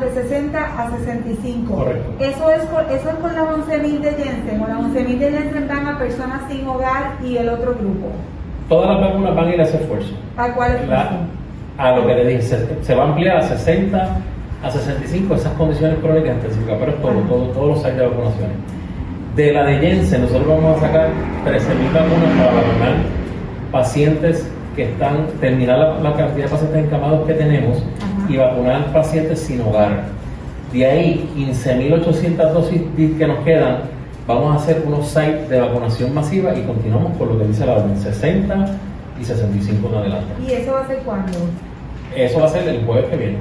De 60 a 65. Correcto. Eso es con, eso es con las 11.000 de Jensen, o las 11.000 de Jensen van a personas sin hogar y el otro grupo. Todas las vacunas van a ir a ese esfuerzo. ¿A cuál a lo que le dije, se, se va a ampliar a 60 a 65 esas condiciones crónicas específicas, pero es todo, todo, todos los sites de vacunaciones. De la de Jensen, nosotros vamos a sacar 13.000 vacunas para vacunar pacientes que están, terminar la, la cantidad de pacientes encamados que tenemos. Y vacunar pacientes sin hogar. De ahí, 15.800 dosis que nos quedan, vamos a hacer unos sites de vacunación masiva y continuamos con lo que dice la orden, 60 y 65 en adelante. ¿Y eso va a ser cuándo? Eso va a ser el jueves que viene.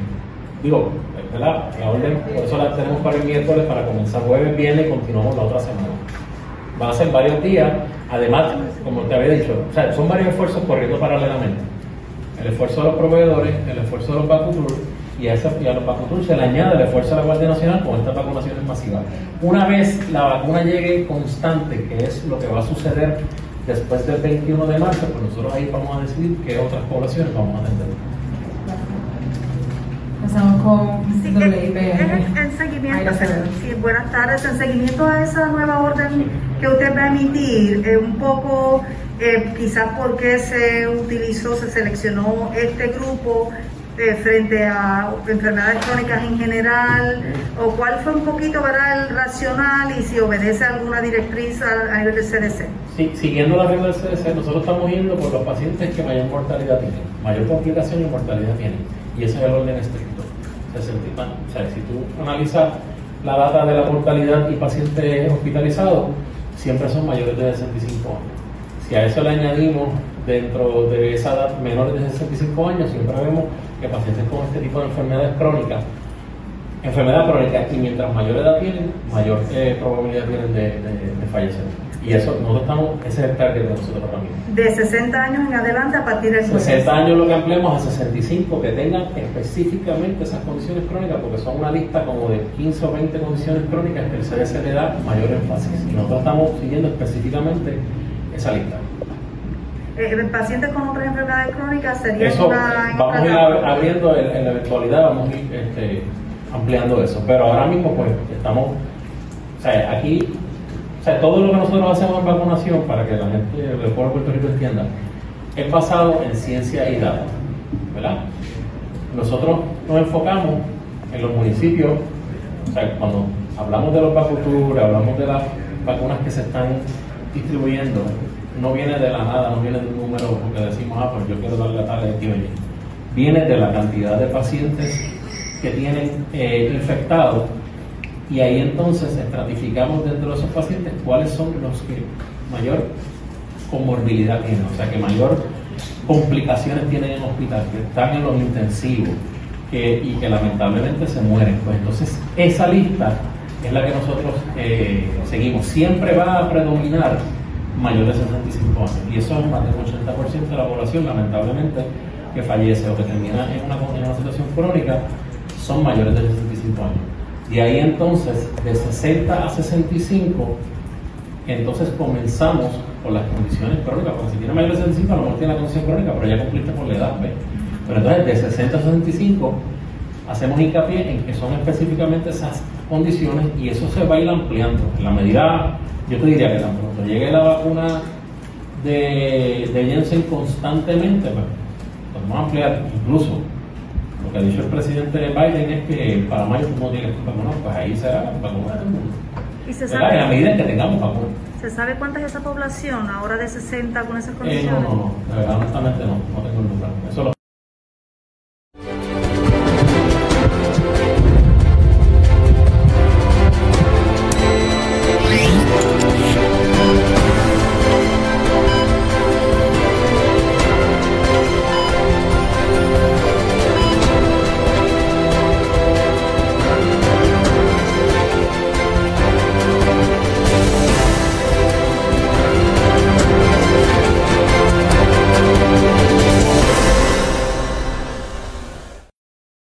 Digo, ¿verdad? La orden, por eso la tenemos para el miércoles, para comenzar jueves, viene y continuamos la otra semana. Van a ser varios días, además, como te había dicho, o sea, son varios esfuerzos corriendo paralelamente. El esfuerzo de los proveedores, el esfuerzo de los vacutur, y a, esa- y a los vacutur se le añade el esfuerzo de la Guardia Nacional con estas vacunaciones masivas. Una vez la vacuna llegue constante, que es lo que va a suceder después del 21 de marzo, pues nosotros ahí vamos a decidir qué otras poblaciones vamos a atender. Empezamos con Sí, en, en seguimiento, sí, buenas tardes. En seguimiento a esa nueva orden que usted va a emitir, eh, un poco eh, quizás porque se utilizó, se seleccionó este grupo eh, frente a enfermedades crónicas en general, o cuál fue un poquito ¿verdad? el racional y si obedece alguna directriz a, nivel del CDC. Siguiendo la regla del CDC, nosotros estamos yendo por los pacientes que mayor mortalidad tienen, mayor complicación y mortalidad tienen. Y ese es el orden estricto. 60, o sea, si tú analizas la data de la mortalidad y pacientes hospitalizados, siempre son mayores de 65 años. Si a eso le añadimos dentro de esa edad menores de 65 años, siempre vemos que pacientes con este tipo de enfermedades crónicas enfermedad crónica y mientras mayor edad tienen, mayor eh, probabilidad tienen de, de- de fallecer. Y eso, nosotros estamos, ese es el target de nosotros ahora mismo. De 60 años en adelante a partir del jueves. 60 años lo que ampliamos a 65 que tengan específicamente esas condiciones crónicas, porque son una lista como de 15 o 20 condiciones crónicas que el CDC le da mayor énfasis. Y nosotros estamos siguiendo específicamente esa lista. Eh, pacientes con otras enfermedades crónicas sería Eso una... en vamos a ir abriendo en, en la eventualidad, vamos a ir este, ampliando eso. Pero ahora mismo, pues, estamos, o sea, aquí, o sea, todo lo que nosotros hacemos en vacunación, para que la gente del pueblo de Puerto Rico entienda, es basado en ciencia y datos, ¿verdad? Nosotros nos enfocamos en los municipios, o sea, cuando hablamos de los vacuturas, hablamos de las vacunas que se están distribuyendo, no viene de la nada, no viene de un número porque decimos, ah, pues yo quiero darle a tal allí. Viene de la cantidad de pacientes que tienen eh, infectados y ahí entonces estratificamos dentro de esos pacientes cuáles son los que mayor comorbilidad tienen, o sea, que mayor complicaciones tienen en hospital, que están en los intensivos que, y que lamentablemente se mueren. Pues entonces esa lista es la que nosotros eh, seguimos. Siempre va a predominar mayor de 65 años y eso es más del 80% de la población lamentablemente que fallece o que termina en una, en una situación crónica son mayores de 65 años. De ahí entonces, de 60 a 65, entonces comenzamos con las condiciones crónicas, porque si tiene mayor de 65 a lo mejor tiene la condición crónica, pero ya cumpliste por la edad, ¿ves? Pero entonces de 60 a 65 hacemos hincapié en que son específicamente esas condiciones y eso se va a ir ampliando. En la medida, yo te diría que tan pronto llegue la vacuna de, de Jensen constantemente, pues, pues vamos a ampliar incluso. Lo que ha dicho el presidente Biden es que para mayo tú no tienes que vacunar, pues ahí será vacunar todo el mundo. ¿Y se ¿Verdad? En la sabe, medida en que tengamos vacunas. se sabe cuánta es esa población ahora de 60 con esas Eh, condiciones? no, no, no, de verdad, honestamente no, no tengo el número. Eso lo